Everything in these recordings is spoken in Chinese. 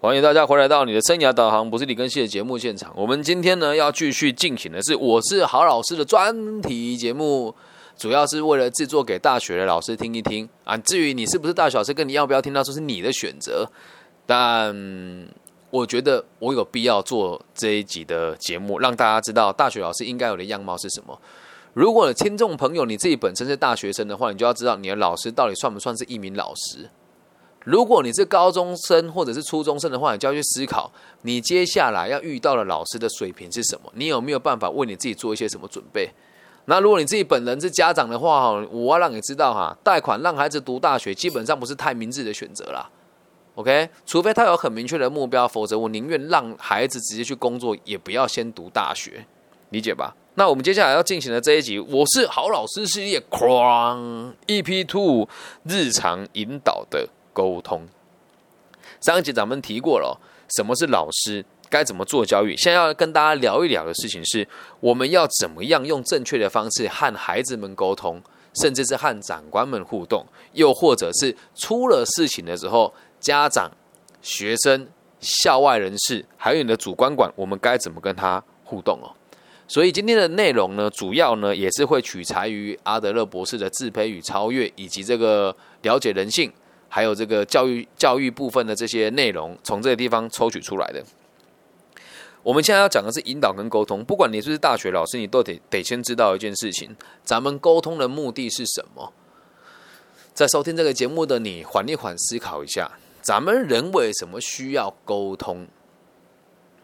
欢迎大家回来到你的生涯导航，不是李根熙的节目现场。我们今天呢要继续进行的是我是好老师的专题节目，主要是为了制作给大学的老师听一听啊。至于你是不是大学老师，跟你要不要听到，这是你的选择。但我觉得我有必要做这一集的节目，让大家知道大学老师应该有的样貌是什么。如果听众朋友你自己本身是大学生的话，你就要知道你的老师到底算不算是一名老师。如果你是高中生或者是初中生的话，你就要去思考，你接下来要遇到的老师的水平是什么？你有没有办法为你自己做一些什么准备？那如果你自己本人是家长的话，哈，我要让你知道哈，贷款让孩子读大学基本上不是太明智的选择啦。OK，除非他有很明确的目标，否则我宁愿让孩子直接去工作，也不要先读大学，理解吧？那我们接下来要进行的这一集，我是好老师系列，Crown EP Two 日常引导的。沟通。上一集咱们提过了，什么是老师，该怎么做教育。现在要跟大家聊一聊的事情是，我们要怎么样用正确的方式和孩子们沟通，甚至是和长官们互动，又或者是出了事情的时候，家长、学生、校外人士，还有你的主观管，我们该怎么跟他互动哦？所以今天的内容呢，主要呢也是会取材于阿德勒博士的自卑与超越，以及这个了解人性。还有这个教育教育部分的这些内容，从这个地方抽取出来的。我们现在要讲的是引导跟沟通。不管你是不是大学老师，你都得得先知道一件事情：咱们沟通的目的是什么？在收听这个节目的你，缓一缓，思考一下，咱们人为什么需要沟通？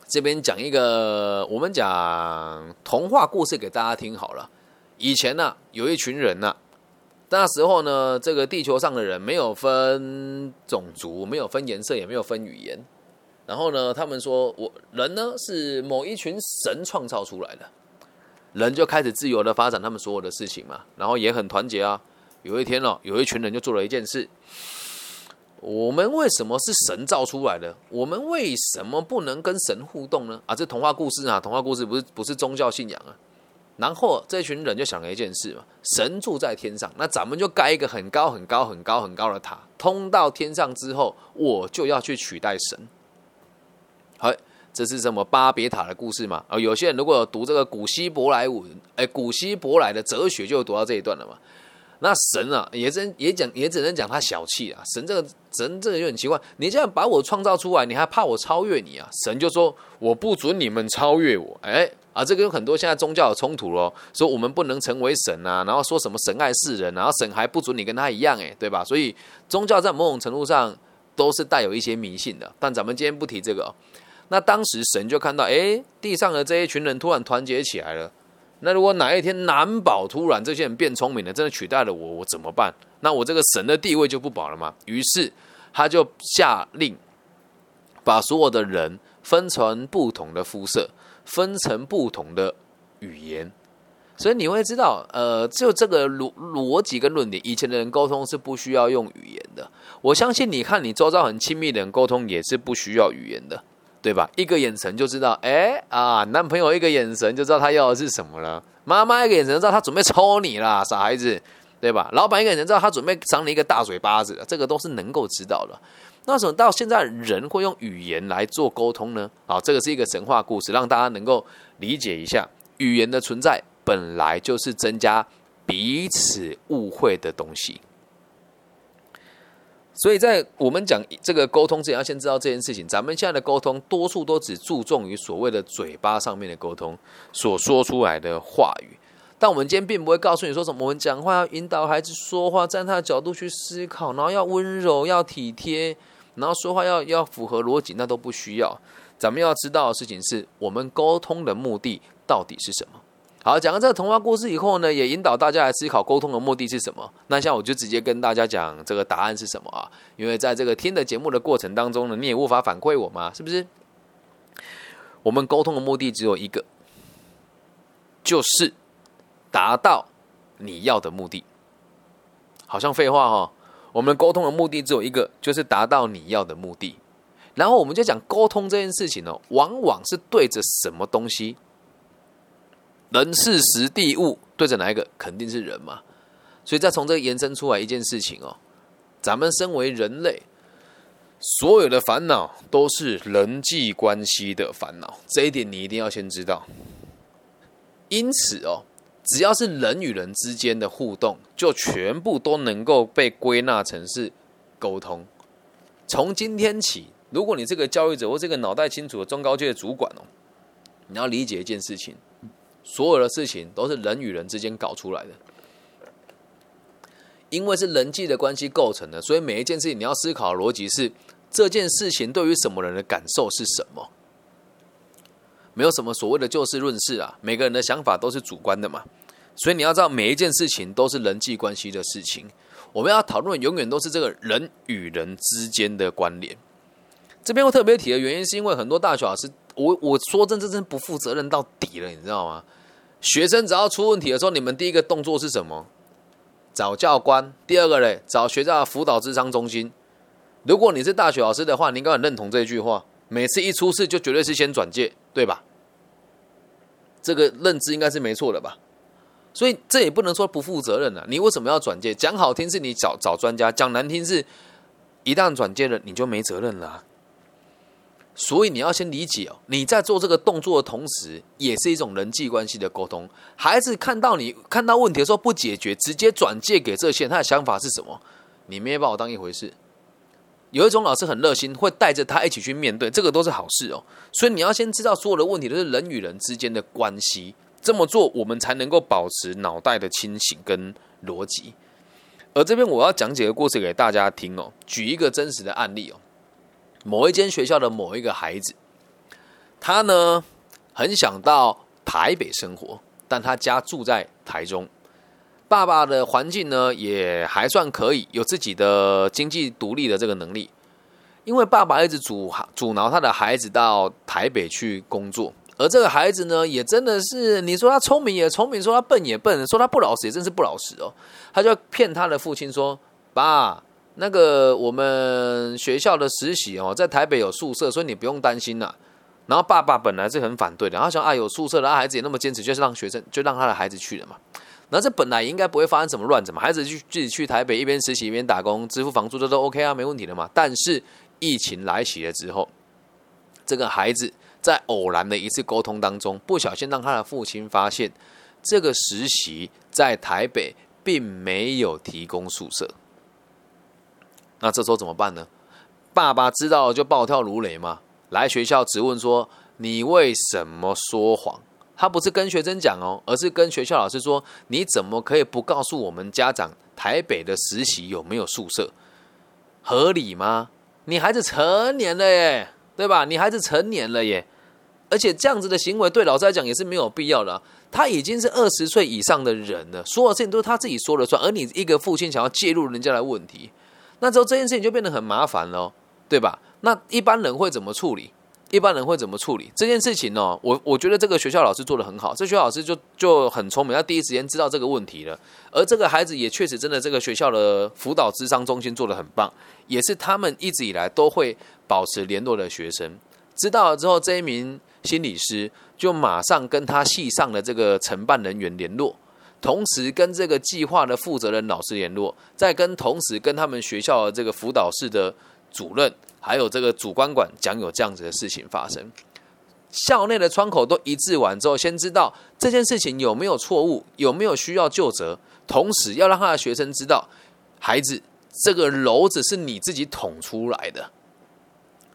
这边讲一个，我们讲童话故事给大家听好了。以前呢，有一群人呢。那时候呢，这个地球上的人没有分种族，没有分颜色，也没有分语言。然后呢，他们说我人呢是某一群神创造出来的，人就开始自由的发展他们所有的事情嘛。然后也很团结啊。有一天哦，有一群人就做了一件事：我们为什么是神造出来的？我们为什么不能跟神互动呢？啊，这童话故事啊，童话故事不是不是宗教信仰啊。然后这群人就想了一件事嘛，神住在天上，那咱们就盖一个很高很高很高很高的塔，通到天上之后，我就要去取代神。好，这是什么巴别塔的故事嘛？啊，有些人如果有读这个古希伯来文，哎，古希伯来的哲学就读到这一段了嘛。那神啊，也真也讲也只能讲他小气啊。神这个神这个就很奇怪，你这样把我创造出来，你还怕我超越你啊？神就说我不准你们超越我，哎。啊，这个有很多现在宗教有冲突咯，说我们不能成为神啊，然后说什么神爱世人，然后神还不准你跟他一样，诶，对吧？所以宗教在某种程度上都是带有一些迷信的。但咱们今天不提这个。那当时神就看到，哎，地上的这一群人突然团结起来了。那如果哪一天难保突然这些人变聪明了，真的取代了我，我怎么办？那我这个神的地位就不保了吗？于是他就下令把所有的人分成不同的肤色。分成不同的语言，所以你会知道，呃，就这个逻逻辑跟论点，以前的人沟通是不需要用语言的。我相信，你看你周遭很亲密的人沟通也是不需要语言的，对吧？一个眼神就知道，哎啊，男朋友一个眼神就知道他要的是什么了，妈妈一个眼神知道他准备抽你啦，傻孩子，对吧？老板一个眼神知道他准备赏你一个大嘴巴子，这个都是能够知道的。那怎么到现在人会用语言来做沟通呢？啊，这个是一个神话故事，让大家能够理解一下，语言的存在本来就是增加彼此误会的东西。所以在我们讲这个沟通之前，要先知道这件事情。咱们现在的沟通，多数都只注重于所谓的嘴巴上面的沟通所说出来的话语，但我们今天并不会告诉你说什么。我们讲话要引导孩子说话，站他的角度去思考，然后要温柔，要体贴。然后说话要要符合逻辑，那都不需要。咱们要知道的事情是我们沟通的目的到底是什么。好，讲完这个童话故事以后呢，也引导大家来思考沟通的目的是什么。那像我就直接跟大家讲这个答案是什么啊？因为在这个听的节目的过程当中呢，你也无法反馈我嘛，是不是？我们沟通的目的只有一个，就是达到你要的目的。好像废话哈。我们沟通的目的只有一个，就是达到你要的目的。然后我们就讲沟通这件事情呢，往往是对着什么东西？人、事、时、地、物，对着哪一个？肯定是人嘛。所以再从这延伸出来一件事情哦，咱们身为人类，所有的烦恼都是人际关系的烦恼，这一点你一定要先知道。因此哦，只要是人与人之间的互动，就全部都能够被归纳成是沟通。从今天起，如果你这个教育者或这个脑袋清楚的中高阶的主管哦，你要理解一件事情：所有的事情都是人与人之间搞出来的。因为是人际的关系构成的，所以每一件事情你要思考的逻辑是：这件事情对于什么人的感受是什么？没有什么所谓的就事论事啊，每个人的想法都是主观的嘛。所以你要知道，每一件事情都是人际关系的事情。我们要讨论永远都是这个人与人之间的关联。这边我特别提的原因，是因为很多大学老师，我我说真真真不负责任到底了，你知道吗？学生只要出问题的时候，你们第一个动作是什么？找教官，第二个嘞，找学校的辅导智商中心。如果你是大学老师的话，你应该很认同这句话：每次一出事就绝对是先转介，对吧？这个认知应该是没错的吧？所以这也不能说不负责任啊。你为什么要转介？讲好听是你找找专家，讲难听是，一旦转介了你就没责任了。所以你要先理解哦，你在做这个动作的同时，也是一种人际关系的沟通。孩子看到你看到问题的时候不解决，直接转借给这些，他的想法是什么？你没把我当一回事。有一种老师很热心，会带着他一起去面对，这个都是好事哦。所以你要先知道，所有的问题都是人与人之间的关系。这么做，我们才能够保持脑袋的清醒跟逻辑。而这边我要讲解个故事给大家听哦，举一个真实的案例哦。某一间学校的某一个孩子，他呢很想到台北生活，但他家住在台中。爸爸的环境呢也还算可以，有自己的经济独立的这个能力。因为爸爸一直阻阻挠他的孩子到台北去工作，而这个孩子呢也真的是，你说他聪明也聪明，说他笨也笨，说他不老实也真是不老实哦。他就骗他的父亲说：“爸。”那个我们学校的实习哦，在台北有宿舍，所以你不用担心啦。然后爸爸本来是很反对的，然后想啊有宿舍的，孩子也那么坚持，就是让学生就让他的孩子去了嘛。那这本来应该不会发生什么乱子嘛，孩子去自己去台北一边实习一边打工，支付房租这都 OK 啊，没问题的嘛。但是疫情来袭了之后，这个孩子在偶然的一次沟通当中，不小心让他的父亲发现，这个实习在台北并没有提供宿舍。那这时候怎么办呢？爸爸知道就暴跳如雷嘛，来学校质问说：“你为什么说谎？”他不是跟学生讲哦，而是跟学校老师说：“你怎么可以不告诉我们家长台北的实习有没有宿舍？合理吗？你孩子成年了耶，对吧？你孩子成年了耶，而且这样子的行为对老师来讲也是没有必要的。他已经是二十岁以上的人了，所有事情都是他自己说了算，而你一个父亲想要介入人家的问题。”那之后这件事情就变得很麻烦了，对吧？那一般人会怎么处理？一般人会怎么处理这件事情呢？我我觉得这个学校老师做的很好，这学校老师就就很聪明，他第一时间知道这个问题了。而这个孩子也确实真的，这个学校的辅导智商中心做的很棒，也是他们一直以来都会保持联络的学生。知道了之后，这一名心理师就马上跟他系上的这个承办人员联络。同时跟这个计划的负责人老师联络，再跟同时跟他们学校的这个辅导室的主任，还有这个主管管讲有这样子的事情发生。校内的窗口都一致完之后，先知道这件事情有没有错误，有没有需要就责，同时要让他的学生知道，孩子这个篓子是你自己捅出来的。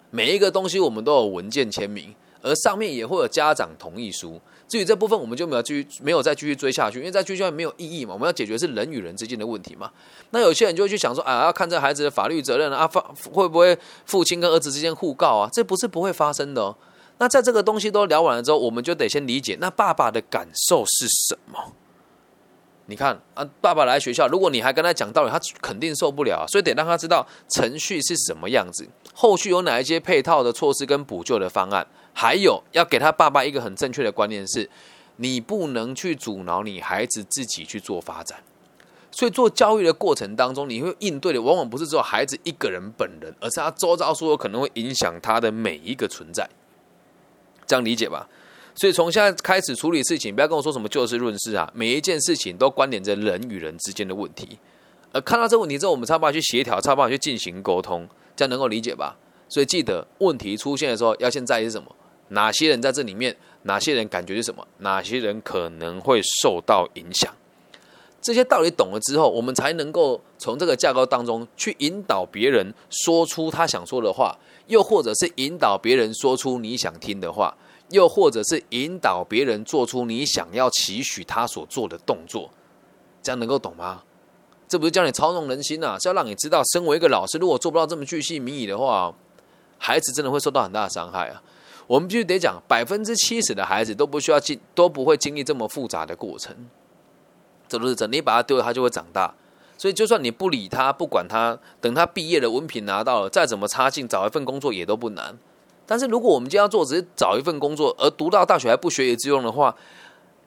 每一个东西我们都有文件签名，而上面也会有家长同意书。至于这部分，我们就没有继续没有再继续追下去，因为再继续没有意义嘛。我们要解决是人与人之间的问题嘛。那有些人就会去想说，啊，要看这孩子的法律责任啊，父会不会父亲跟儿子之间互告啊？这不是不会发生的哦。那在这个东西都聊完了之后，我们就得先理解，那爸爸的感受是什么？你看啊，爸爸来学校，如果你还跟他讲道理，他肯定受不了，所以得让他知道程序是什么样子，后续有哪一些配套的措施跟补救的方案。还有要给他爸爸一个很正确的观念是，你不能去阻挠你孩子自己去做发展。所以做教育的过程当中，你会应对的往往不是只有孩子一个人本人，而是他周遭所有可能会影响他的每一个存在。这样理解吧？所以从现在开始处理事情，不要跟我说什么就事论事啊，每一件事情都关联着人与人之间的问题。而看到这个问题之后，我们才办法去协调，才办法去进行沟通。这样能够理解吧？所以记得问题出现的时候，要先在意是什么？哪些人在这里面？哪些人感觉是什么？哪些人可能会受到影响？这些道理懂了之后，我们才能够从这个架构当中去引导别人说出他想说的话，又或者是引导别人说出你想听的话，又或者是引导别人做出你想要期许他所做的动作。这样能够懂吗？这不是教你操纵人心啊，是要让你知道，身为一个老师，如果做不到这么巨细靡遗的话，孩子真的会受到很大的伤害啊。我们必须得讲，百分之七十的孩子都不需要经，都不会经历这么复杂的过程。这都是真，你把他丢了，他就会长大。所以，就算你不理他，不管他，等他毕业的文凭拿到了，再怎么差劲，找一份工作也都不难。但是，如果我们今天要做只是找一份工作，而读到大学还不学以致用的话，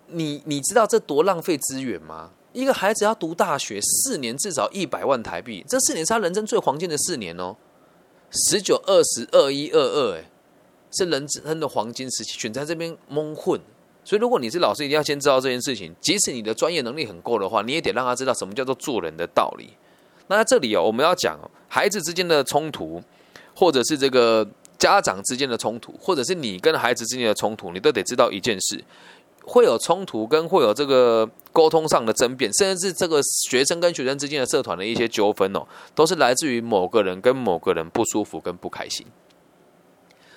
你你知道这多浪费资源吗？一个孩子要读大学四年，至少一百万台币，这四年是他人生最黄金的四年哦。十九、二十二、一、二二，哎。是人生的黄金时期，选在这边蒙混。所以，如果你是老师，一定要先知道这件事情。即使你的专业能力很够的话，你也得让他知道什么叫做做人的道理。那这里哦，我们要讲孩子之间的冲突，或者是这个家长之间的冲突，或者是你跟孩子之间的冲突，你都得知道一件事：会有冲突，跟会有这个沟通上的争辩，甚至是这个学生跟学生之间的社团的一些纠纷哦，都是来自于某个人跟某个人不舒服跟不开心。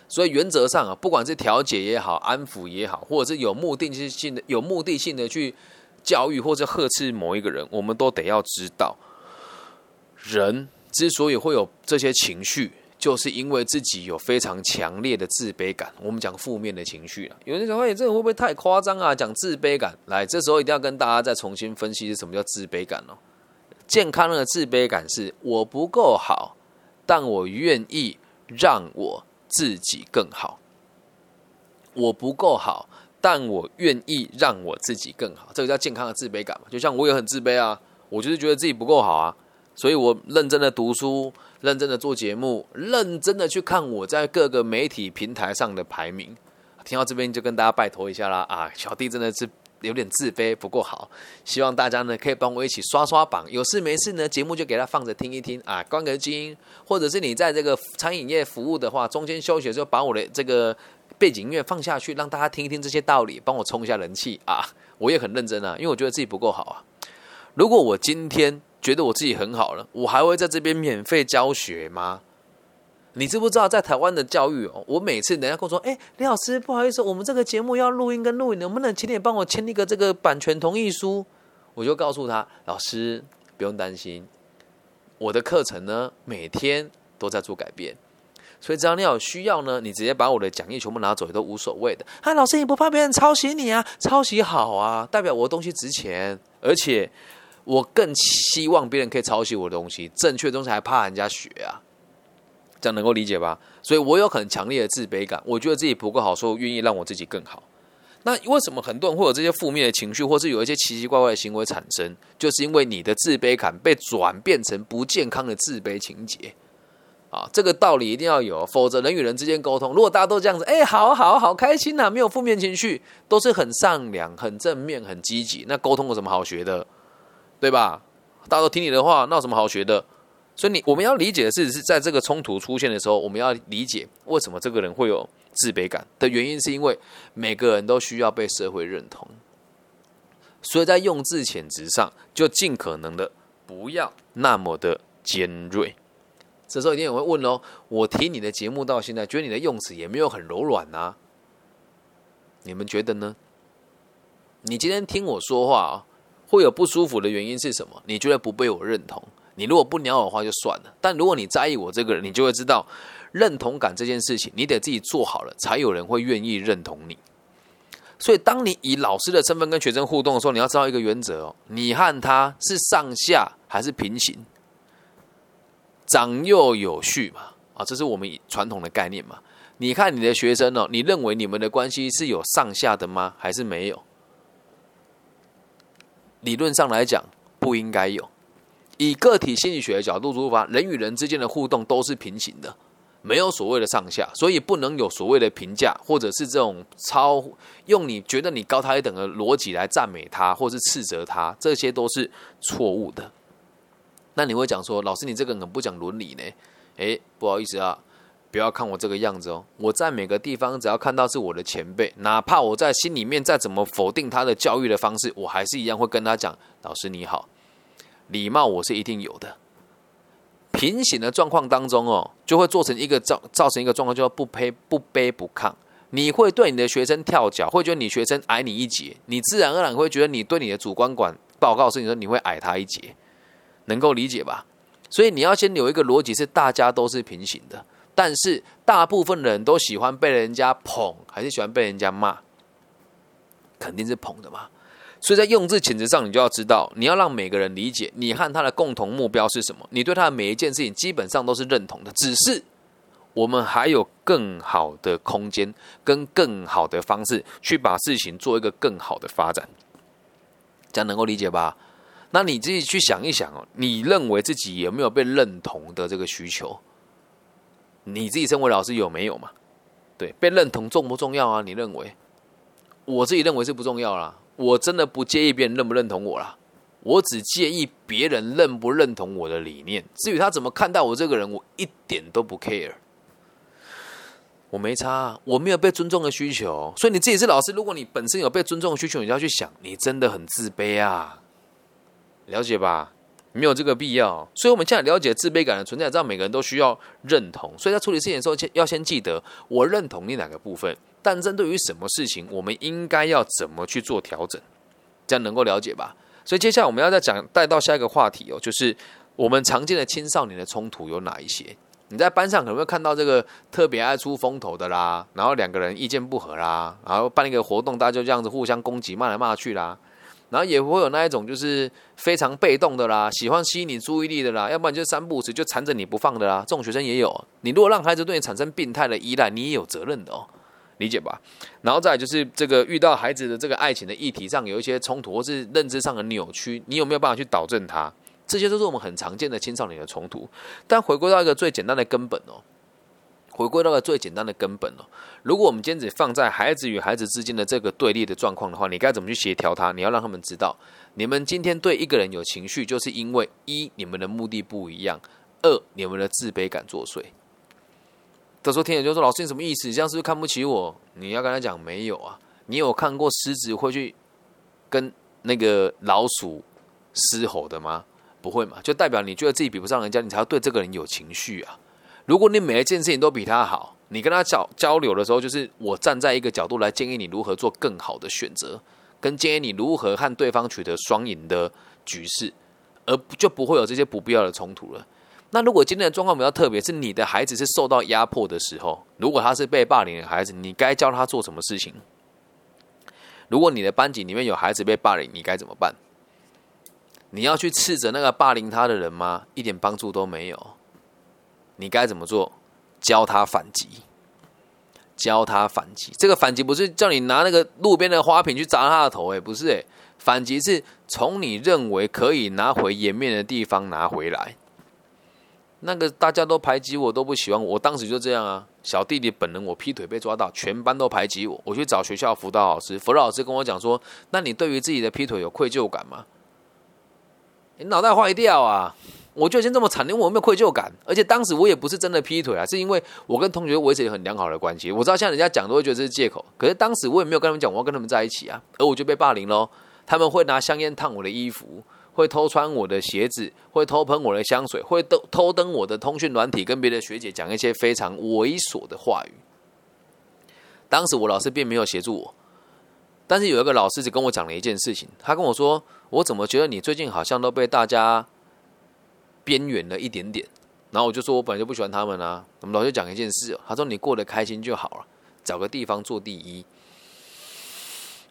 所以原则上啊，不管是调解也好，安抚也好，或者是有目的性的、有目的性的去教育或者呵斥某一个人，我们都得要知道，人之所以会有这些情绪，就是因为自己有非常强烈的自卑感。我们讲负面的情绪了，有人讲，哎，这个会不会太夸张啊？讲自卑感，来，这时候一定要跟大家再重新分析是什么叫自卑感哦。健康的自卑感是我不够好，但我愿意让我。自己更好，我不够好，但我愿意让我自己更好，这个叫健康的自卑感嘛？就像我也很自卑啊，我就是觉得自己不够好啊，所以我认真的读书，认真的做节目，认真的去看我在各个媒体平台上的排名。听到这边就跟大家拜托一下啦啊，小弟真的是。有点自卑，不够好，希望大家呢可以帮我一起刷刷榜。有事没事呢，节目就给他放着听一听啊，关个机，或者是你在这个餐饮业服务的话，中间休息的时候把我的这个背景音乐放下去，让大家听一听这些道理，帮我冲一下人气啊！我也很认真啊，因为我觉得自己不够好啊。如果我今天觉得我自己很好了，我还会在这边免费教学吗？你知不知道，在台湾的教育哦，我每次人家跟我说：“哎，李老师，不好意思，我们这个节目要录音跟录影，能不能请你帮我签一个这个版权同意书？”我就告诉他：“老师，不用担心，我的课程呢，每天都在做改变，所以只要你有需要呢，你直接把我的讲义全部拿走也都无所谓的。”啊，老师，你不怕别人抄袭你啊？抄袭好啊，代表我的东西值钱，而且我更希望别人可以抄袭我的东西，正确的东西还怕人家学啊？这样能够理解吧？所以我有很强烈的自卑感，我觉得自己不够好，所以愿意让我自己更好。那为什么很多人会有这些负面的情绪，或是有一些奇奇怪怪的行为产生？就是因为你的自卑感被转变成不健康的自卑情节啊！这个道理一定要有，否则人与人之间沟通，如果大家都这样子，哎，好好好开心呐，没有负面情绪，都是很善良、很正面、很积极，那沟通有什么好学的？对吧？大家都听你的话，那有什么好学的？所以你我们要理解的是，是在这个冲突出现的时候，我们要理解为什么这个人会有自卑感的原因，是因为每个人都需要被社会认同。所以在用字遣词上，就尽可能的不要那么的尖锐。这时候一定有人会问哦，我听你的节目到现在，觉得你的用词也没有很柔软啊，你们觉得呢？你今天听我说话啊，会有不舒服的原因是什么？你觉得不被我认同？你如果不鸟我的话就算了，但如果你在意我这个人，你就会知道认同感这件事情，你得自己做好了，才有人会愿意认同你。所以，当你以老师的身份跟学生互动的时候，你要知道一个原则哦：你和他是上下还是平行，长幼有序嘛？啊，这是我们传统的概念嘛？你看你的学生哦，你认为你们的关系是有上下的吗？还是没有？理论上来讲，不应该有。以个体心理学的角度出发，人与人之间的互动都是平行的，没有所谓的上下，所以不能有所谓的评价，或者是这种超用你觉得你高他一等的逻辑来赞美他，或是斥责他，这些都是错误的。那你会讲说，老师你这个很不讲伦理呢？哎，不好意思啊，不要看我这个样子哦。我在每个地方只要看到是我的前辈，哪怕我在心里面再怎么否定他的教育的方式，我还是一样会跟他讲：老师你好，礼貌我是一定有的。平行的状况当中哦，就会做成一个造造成一个状况，叫不卑不卑不亢。你会对你的学生跳脚，会觉得你学生矮你一截，你自然而然会觉得你对你的主观管报告是你说你会矮他一截，能够理解吧？所以你要先有一个逻辑是大家都是平行的，但是大部分人都喜欢被人家捧，还是喜欢被人家骂？肯定是捧的嘛。所以在用字遣词上，你就要知道，你要让每个人理解你和他的共同目标是什么，你对他的每一件事情基本上都是认同的，只是。我们还有更好的空间，跟更好的方式去把事情做一个更好的发展，这样能够理解吧？那你自己去想一想哦，你认为自己有没有被认同的这个需求？你自己身为老师有没有嘛？对，被认同重不重要啊？你认为？我自己认为是不重要啦。我真的不介意别人认不认同我啦，我只介意别人认不认同我的理念。至于他怎么看待我这个人，我一点都不 care。我没差，我没有被尊重的需求，所以你自己是老师。如果你本身有被尊重的需求，你就要去想，你真的很自卑啊，了解吧？没有这个必要。所以，我们现在了解自卑感的存在，知道每个人都需要认同。所以在处理事情的时候，先要先记得我认同你哪个部分，但针对于什么事情，我们应该要怎么去做调整，这样能够了解吧？所以，接下来我们要再讲带到下一个话题哦，就是我们常见的青少年的冲突有哪一些？你在班上可能会看到这个特别爱出风头的啦，然后两个人意见不合啦，然后办一个活动，大家就这样子互相攻击，骂来骂去啦，然后也会有那一种就是非常被动的啦，喜欢吸引你注意力的啦，要不然就三不五时就缠着你不放的啦，这种学生也有。你如果让孩子对你产生病态的依赖，你也有责任的哦，理解吧？然后再就是这个遇到孩子的这个爱情的议题上有一些冲突或是认知上的扭曲，你有没有办法去导正他？这些都是我们很常见的青少年的冲突，但回归到一个最简单的根本哦，回归到个最简单的根本哦。如果我们今天只放在孩子与孩子之间的这个对立的状况的话，你该怎么去协调他？你要让他们知道，你们今天对一个人有情绪，就是因为一你们的目的不一样，二你们的自卑感作祟。这时候听人就说：“老师，你什么意思？你这样是不是看不起我？”你要跟他讲：“没有啊，你有看过狮子会去跟那个老鼠嘶吼的吗？”不会嘛？就代表你觉得自己比不上人家，你才要对这个人有情绪啊。如果你每一件事情都比他好，你跟他交交流的时候，就是我站在一个角度来建议你如何做更好的选择，跟建议你如何和对方取得双赢的局势，而就不会有这些不必要的冲突了。那如果今天的状况比较特别，是你的孩子是受到压迫的时候，如果他是被霸凌的孩子，你该教他做什么事情？如果你的班级里面有孩子被霸凌，你该怎么办？你要去斥责那个霸凌他的人吗？一点帮助都没有。你该怎么做？教他反击，教他反击。这个反击不是叫你拿那个路边的花瓶去砸他的头，哎，不是，哎，反击是从你认为可以拿回颜面的地方拿回来。那个大家都排挤我，都不喜欢我，我当时就这样啊。小弟弟本人，我劈腿被抓到，全班都排挤我，我去找学校辅导老师，辅导老师跟我讲说：“那你对于自己的劈腿有愧疚感吗？”你脑袋坏掉啊！我就已经这么惨，因为我没有愧疚感，而且当时我也不是真的劈腿啊，是因为我跟同学维持很良好的关系。我知道像人家讲都会觉得这是借口，可是当时我也没有跟他们讲我要跟他们在一起啊，而我就被霸凌喽。他们会拿香烟烫我的衣服，会偷穿我的鞋子，会偷喷我的香水，会偷偷登我的通讯软体，跟别的学姐讲一些非常猥琐的话语。当时我老师并没有协助我。但是有一个老师只跟我讲了一件事情，他跟我说：“我怎么觉得你最近好像都被大家边缘了一点点？”然后我就说：“我本来就不喜欢他们啊。”我们老师讲一件事，他说：“你过得开心就好了，找个地方做第一。”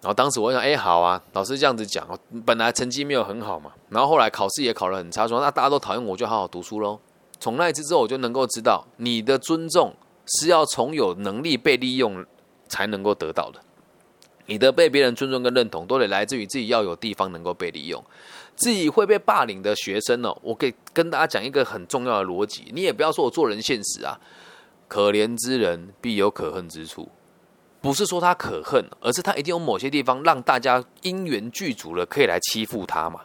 然后当时我想：“哎，好啊，老师这样子讲，本来成绩没有很好嘛，然后后来考试也考得很差，说那大家都讨厌我，就好好读书喽。”从那一次之后，我就能够知道，你的尊重是要从有能力被利用才能够得到的。你的被别人尊重跟认同，都得来自于自己要有地方能够被利用。自己会被霸凌的学生哦，我可以跟大家讲一个很重要的逻辑，你也不要说我做人现实啊。可怜之人必有可恨之处，不是说他可恨，而是他一定有某些地方让大家因缘具足了，可以来欺负他嘛。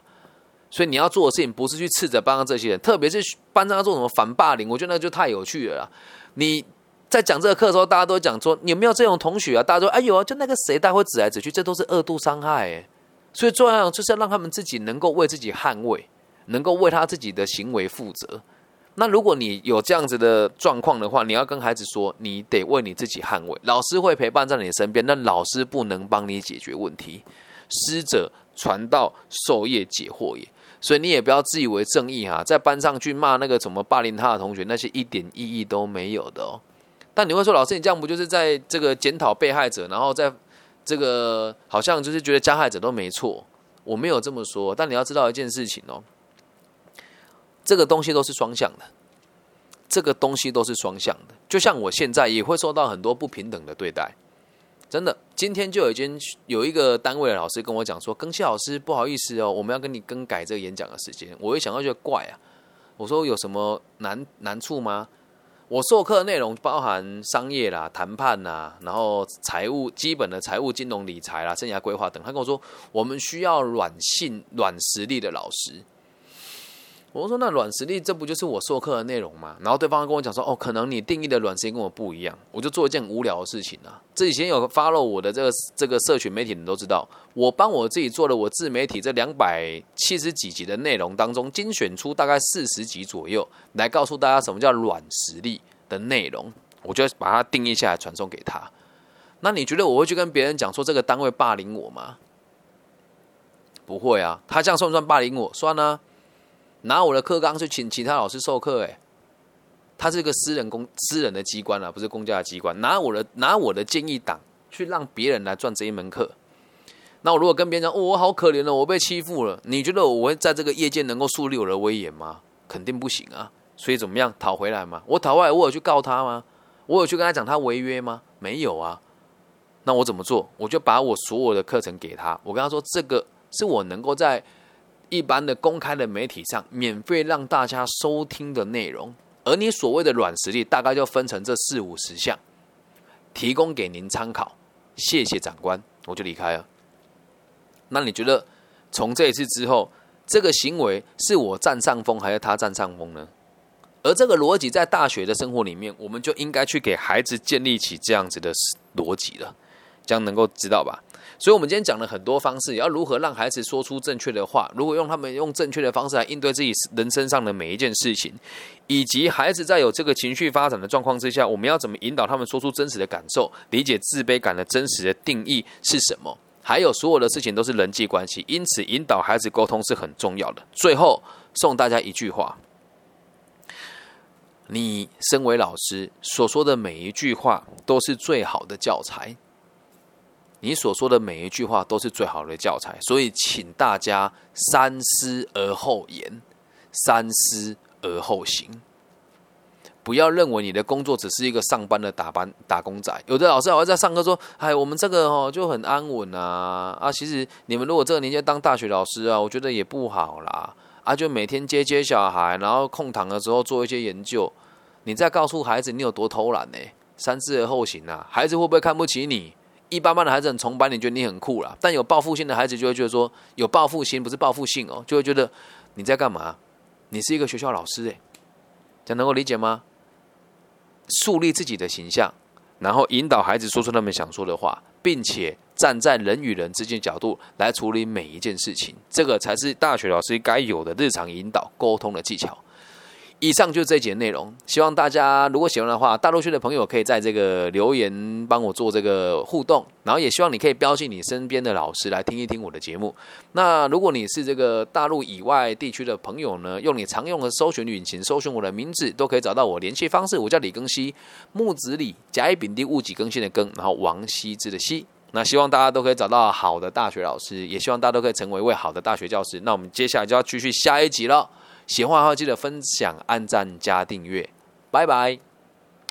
所以你要做的事情不是去斥责班上这些人，特别是班上要做什么反霸凌，我觉得那就太有趣了。你在讲这个课的时候，大家都讲说有没有这种同学啊？大家说哎呦，就那个谁，大家会指来指去，这都是恶度伤害。所以重要就是要让他们自己能够为自己捍卫，能够为他自己的行为负责。那如果你有这样子的状况的话，你要跟孩子说，你得为你自己捍卫。老师会陪伴在你身边，但老师不能帮你解决问题。师者，传道授业解惑也。所以你也不要自以为正义哈，在班上去骂那个什么霸凌他的同学，那些一点意义都没有的哦。但你会说，老师，你这样不就是在这个检讨被害者，然后在这个好像就是觉得加害者都没错？我没有这么说，但你要知道一件事情哦。这个东西都是双向的，这个东西都是双向的。就像我现在也会受到很多不平等的对待，真的。今天就已经有一个单位的老师跟我讲说：“更新老师，不好意思哦，我们要跟你更改这个演讲的时间。”我一想到就怪啊，我说有什么难难处吗？我授课内容包含商业啦、谈判啦，然后财务基本的财务、金融、理财啦、生涯规划等。他跟我说：“我们需要软性、软实力的老师。”我说那软实力，这不就是我授课的内容吗？然后对方跟我讲说，哦，可能你定义的软实力跟我不一样。我就做一件无聊的事情啊。这以前有 follow 我的这个这个社群媒体，你都知道，我帮我自己做了我自媒体这两百七十几集的内容当中，精选出大概四十集左右，来告诉大家什么叫软实力的内容。我就把它定义下来，传送给他。那你觉得我会去跟别人讲说这个单位霸凌我吗？不会啊，他这样算不算霸凌我？算啊。拿我的课纲去请其他老师授课，哎，他是个私人公私人的机关啊，不是公家的机关。拿我的拿我的建议档去让别人来赚这一门课，那我如果跟别人讲，哦，我好可怜了，我被欺负了，你觉得我会在这个业界能够树立我的威严吗？肯定不行啊。所以怎么样讨回来吗？我讨回来，我有去告他吗？我有去跟他讲他违约吗？没有啊。那我怎么做？我就把我所有的课程给他，我跟他说，这个是我能够在。一般的公开的媒体上，免费让大家收听的内容，而你所谓的软实力，大概就分成这四五十项，提供给您参考。谢谢长官，我就离开了。那你觉得从这一次之后，这个行为是我占上风，还是他占上风呢？而这个逻辑在大学的生活里面，我们就应该去给孩子建立起这样子的逻辑了，这样能够知道吧？所以，我们今天讲了很多方式，要如何让孩子说出正确的话，如果用他们用正确的方式来应对自己人生上的每一件事情，以及孩子在有这个情绪发展的状况之下，我们要怎么引导他们说出真实的感受，理解自卑感的真实的定义是什么？还有，所有的事情都是人际关系，因此引导孩子沟通是很重要的。最后，送大家一句话：你身为老师所说的每一句话，都是最好的教材。你所说的每一句话都是最好的教材，所以请大家三思而后言，三思而后行。不要认为你的工作只是一个上班的打班打工仔。有的老师还会在上课说：“哎，我们这个哦就很安稳啊啊！”其实你们如果这个年纪当大学老师啊，我觉得也不好啦啊！就每天接接小孩，然后空堂的时候做一些研究。你再告诉孩子你有多偷懒呢？三思而后行啊！孩子会不会看不起你？一般般的孩子很崇拜你，觉得你很酷啦。但有报复心的孩子就会觉得说，有报复心不是报复性哦，就会觉得你在干嘛？你是一个学校老师诶，这样能够理解吗？树立自己的形象，然后引导孩子说出他们想说的话，并且站在人与人之间角度来处理每一件事情，这个才是大学老师该有的日常引导沟通的技巧。以上就是这节内容，希望大家如果喜欢的话，大陆区的朋友可以在这个留言帮我做这个互动，然后也希望你可以标记你身边的老师来听一听我的节目。那如果你是这个大陆以外地区的朋友呢，用你常用的搜寻引擎搜寻我的名字，都可以找到我联系方式。我叫李庚希，木子李，甲乙丙丁戊己庚辛的庚，然后王羲之的羲。那希望大家都可以找到好的大学老师，也希望大家都可以成为一位好的大学教师。那我们接下来就要继续下一集了。喜欢的话，记得分享、按赞、加订阅，拜拜。